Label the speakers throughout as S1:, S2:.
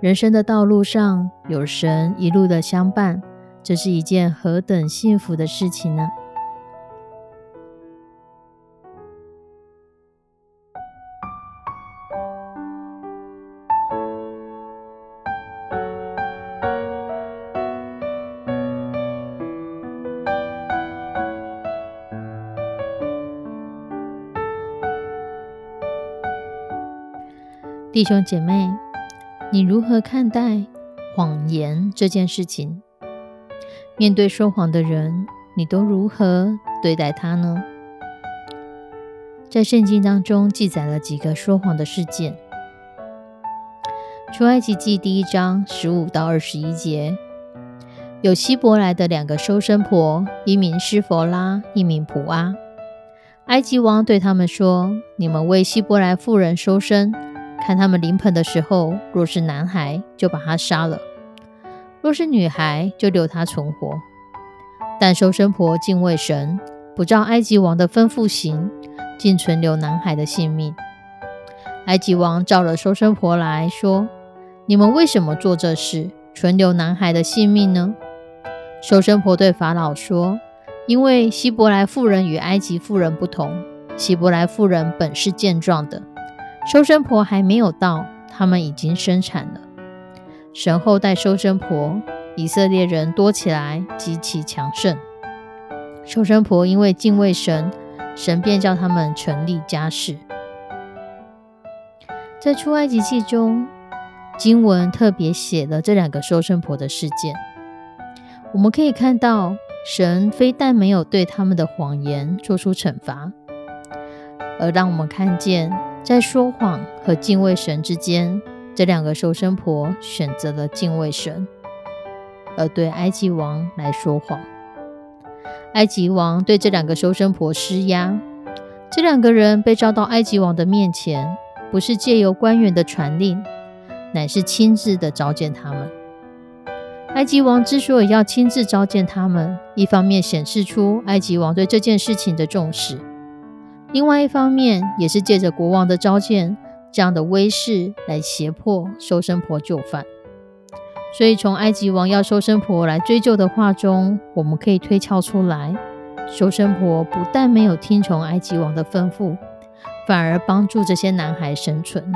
S1: 人生的道路上有神一路的相伴，这是一件何等幸福的事情呢？弟兄姐妹。你如何看待谎言这件事情？面对说谎的人，你都如何对待他呢？在圣经当中记载了几个说谎的事件。出埃及记第一章十五到二十一节，有希伯来的两个收生婆，一名施佛拉，一名普阿。埃及王对他们说：“你们为希伯来妇人收生。”看他们临盆的时候，若是男孩，就把他杀了；若是女孩，就留他存活。但收生婆敬畏神，不照埃及王的吩咐行，竟存留男孩的性命。埃及王召了收生婆来说：“你们为什么做这事，存留男孩的性命呢？”收生婆对法老说：“因为希伯来妇人与埃及妇人不同，希伯来妇人本是健壮的。”收生婆还没有到，他们已经生产了。神后代收生婆，以色列人多起来，极其强盛。收生婆因为敬畏神，神便叫他们成立家室。在出埃及记中，经文特别写了这两个收生婆的事件。我们可以看到，神非但没有对他们的谎言做出惩罚，而让我们看见。在说谎和敬畏神之间，这两个收生婆选择了敬畏神，而对埃及王来说谎。埃及王对这两个收生婆施压，这两个人被召到埃及王的面前，不是借由官员的传令，乃是亲自的召见他们。埃及王之所以要亲自召见他们，一方面显示出埃及王对这件事情的重视。另外一方面，也是借着国王的召见这样的威势来胁迫收生婆就范。所以，从埃及王要收生婆来追究的话中，我们可以推敲出来，收生婆不但没有听从埃及王的吩咐，反而帮助这些男孩生存，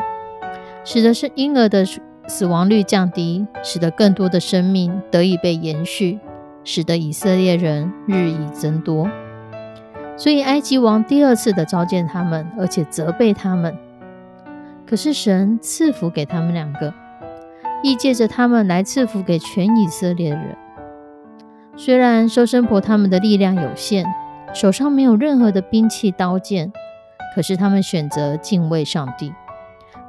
S1: 使得是婴儿的死亡率降低，使得更多的生命得以被延续，使得以色列人日益增多。所以，埃及王第二次的召见他们，而且责备他们。可是神赐福给他们两个，亦借着他们来赐福给全以色列人。虽然收生婆他们的力量有限，手上没有任何的兵器刀剑，可是他们选择敬畏上帝，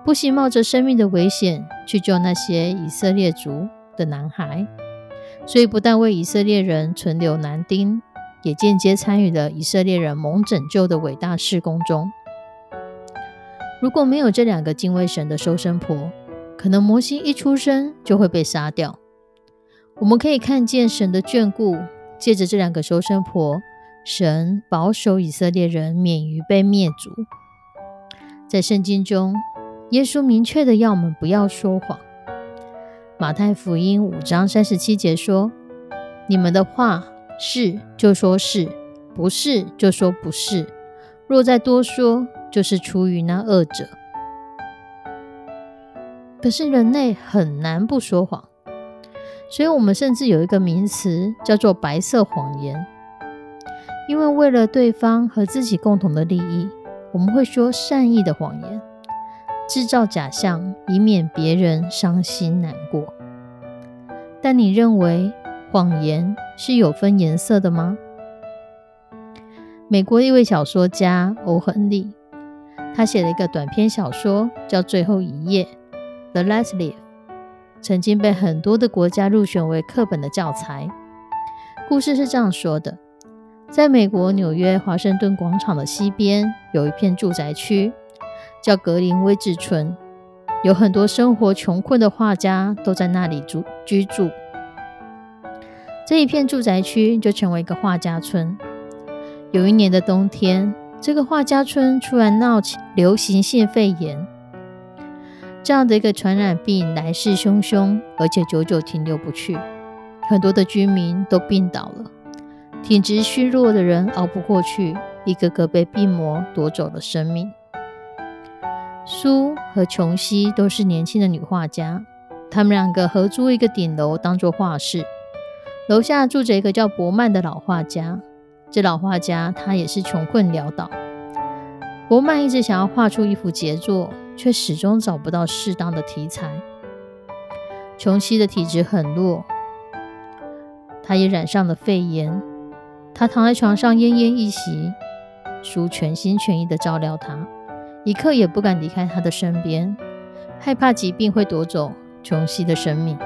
S1: 不惜冒着生命的危险去救那些以色列族的男孩。所以，不但为以色列人存留男丁。也间接参与了以色列人蒙拯救的伟大事工中。如果没有这两个敬畏神的收生婆，可能摩西一出生就会被杀掉。我们可以看见神的眷顾，借着这两个收生婆，神保守以色列人免于被灭族。在圣经中，耶稣明确的要我们不要说谎。马太福音五章三十七节说：“你们的话。”是就说是，不是就说不是。若再多说，就是出于那恶者。可是人类很难不说谎，所以我们甚至有一个名词叫做“白色谎言”。因为为了对方和自己共同的利益，我们会说善意的谎言，制造假象，以免别人伤心难过。但你认为？谎言是有分颜色的吗？美国一位小说家欧亨利，他写了一个短篇小说，叫《最后一页》（The Last Leaf）。曾经被很多的国家入选为课本的教材。故事是这样说的：在美国纽约华盛顿广场的西边，有一片住宅区，叫格林威治村，有很多生活穷困的画家都在那里住居住。这一片住宅区就成为一个画家村。有一年的冬天，这个画家村突然闹起流行性肺炎，这样的一个传染病来势汹汹，而且久久停留不去，很多的居民都病倒了，体质虚弱的人熬不过去，一个个被病魔夺走了生命。苏和琼西都是年轻的女画家，她们两个合租一个顶楼当做画室。楼下住着一个叫伯曼的老画家，这老画家他也是穷困潦倒。伯曼一直想要画出一幅杰作，却始终找不到适当的题材。琼西的体质很弱，他也染上了肺炎。他躺在床上奄奄一息，叔全心全意的照料他，一刻也不敢离开他的身边，害怕疾病会夺走琼西的生命。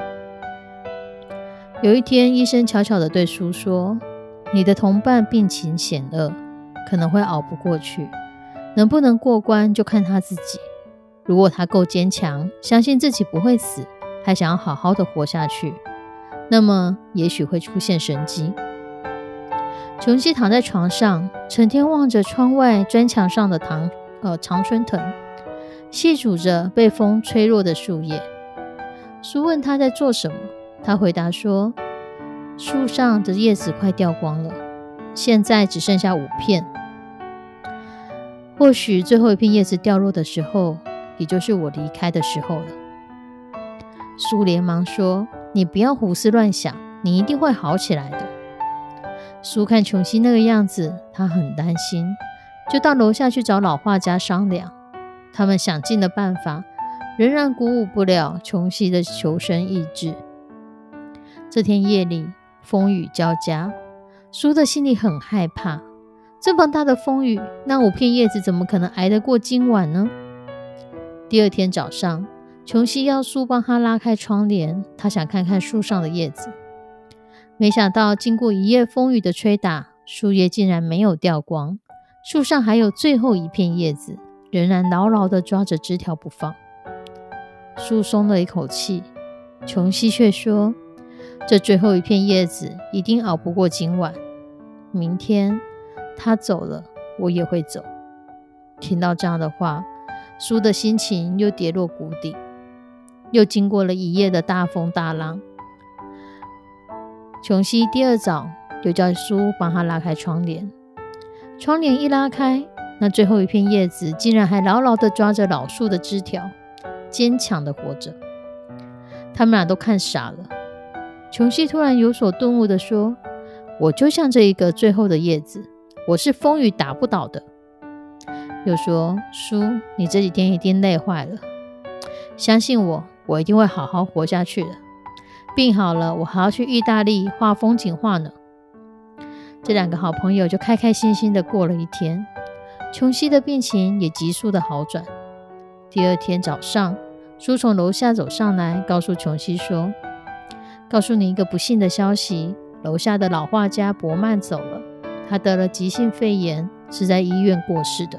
S1: 有一天，医生悄悄地对叔说：“你的同伴病情险恶，可能会熬不过去。能不能过关，就看他自己。如果他够坚强，相信自己不会死，还想要好好的活下去，那么也许会出现神迹。”琼西躺在床上，成天望着窗外砖墙上的唐呃常春藤，细数着被风吹落的树叶。叔问他在做什么。他回答说：“树上的叶子快掉光了，现在只剩下五片。或许最后一片叶子掉落的时候，也就是我离开的时候了。”苏连忙说：“你不要胡思乱想，你一定会好起来的。”苏看琼西那个样子，他很担心，就到楼下去找老画家商量。他们想尽了办法，仍然鼓舞不了琼西的求生意志。这天夜里，风雨交加，苏的心里很害怕。这么大的风雨，那五片叶子怎么可能挨得过今晚呢？第二天早上，琼西要苏帮他拉开窗帘，他想看看树上的叶子。没想到，经过一夜风雨的吹打，树叶竟然没有掉光，树上还有最后一片叶子，仍然牢牢地抓着枝条不放。苏松了一口气，琼西却说。这最后一片叶子一定熬不过今晚。明天他走了，我也会走。听到这样的话，苏的心情又跌落谷底。又经过了一夜的大风大浪，琼西第二早就叫苏帮他拉开窗帘。窗帘一拉开，那最后一片叶子竟然还牢牢地抓着老树的枝条，坚强地活着。他们俩都看傻了。琼西突然有所顿悟地说：“我就像这一个最后的叶子，我是风雨打不倒的。”又说：“叔，你这几天一定累坏了，相信我，我一定会好好活下去的。病好了，我还要去意大利画风景画呢。”这两个好朋友就开开心心的过了一天，琼西的病情也急速的好转。第二天早上，叔从楼下走上来，告诉琼西说。告诉你一个不幸的消息：楼下的老画家伯曼走了，他得了急性肺炎，是在医院过世的。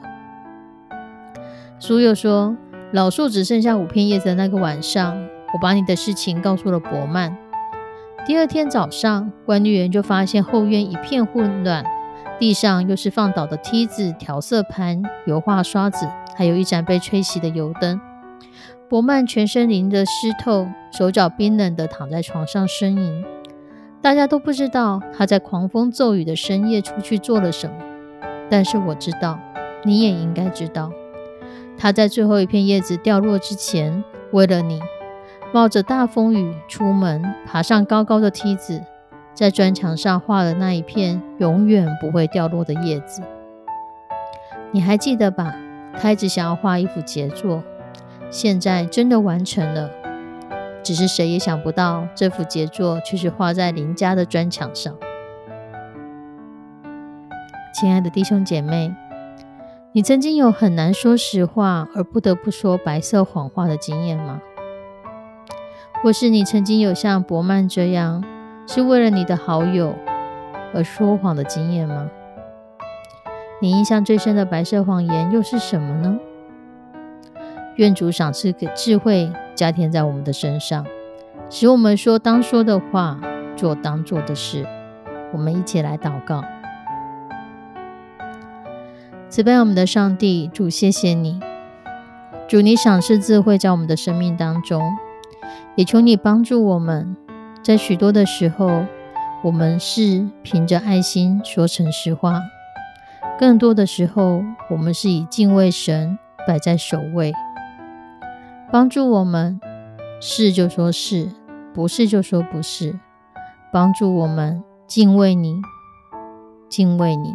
S1: 书又说，老树只剩下五片叶子的那个晚上，我把你的事情告诉了伯曼。第二天早上，管理员就发现后院一片混乱，地上又是放倒的梯子、调色盘、油画刷子，还有一盏被吹熄的油灯。伯曼全身淋得湿透，手脚冰冷的躺在床上呻吟。大家都不知道他在狂风骤雨的深夜出去做了什么，但是我知道，你也应该知道，他在最后一片叶子掉落之前，为了你，冒着大风雨出门，爬上高高的梯子，在砖墙上画了那一片永远不会掉落的叶子。你还记得吧？他一直想要画一幅杰作。现在真的完成了，只是谁也想不到，这幅杰作却是画在邻家的砖墙上。亲爱的弟兄姐妹，你曾经有很难说实话而不得不说白色谎话的经验吗？或是你曾经有像伯曼这样，是为了你的好友而说谎的经验吗？你印象最深的白色谎言又是什么呢？愿主赏赐给智慧加添在我们的身上，使我们说当说的话，做当做的事。我们一起来祷告：慈悲我们的上帝，主，谢谢你，主，你赏赐智慧在我们的生命当中。也求你帮助我们，在许多的时候，我们是凭着爱心说诚实话；更多的时候，我们是以敬畏神摆在首位。帮助我们是就说是，不是就说不是。帮助我们敬畏你，敬畏你，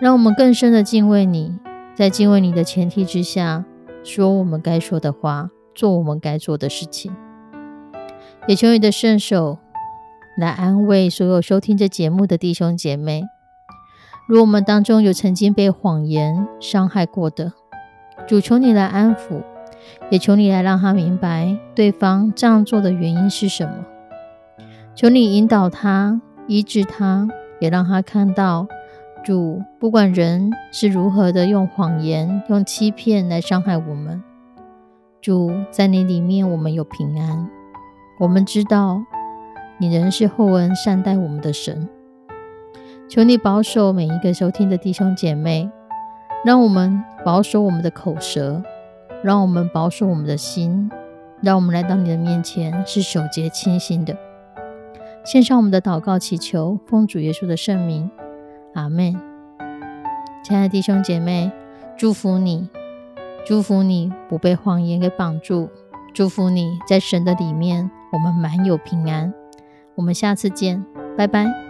S1: 让我们更深的敬畏你。在敬畏你的前提之下，说我们该说的话。做我们该做的事情，也求你的圣手来安慰所有收听这节目的弟兄姐妹。如我们当中有曾经被谎言伤害过的，主求你来安抚，也求你来让他明白对方这样做的原因是什么。求你引导他，医治他，也让他看到主不管人是如何的用谎言、用欺骗来伤害我们。主在你里面，我们有平安。我们知道你仍是厚恩善待我们的神。求你保守每一个收听的弟兄姐妹，让我们保守我们的口舌，让我们保守我们的心，让我们来到你的面前是守节清心的。献上我们的祷告，祈求奉主耶稣的圣名，阿门。亲爱的弟兄姐妹，祝福你。祝福你不被谎言给绑住，祝福你在神的里面，我们满有平安。我们下次见，拜拜。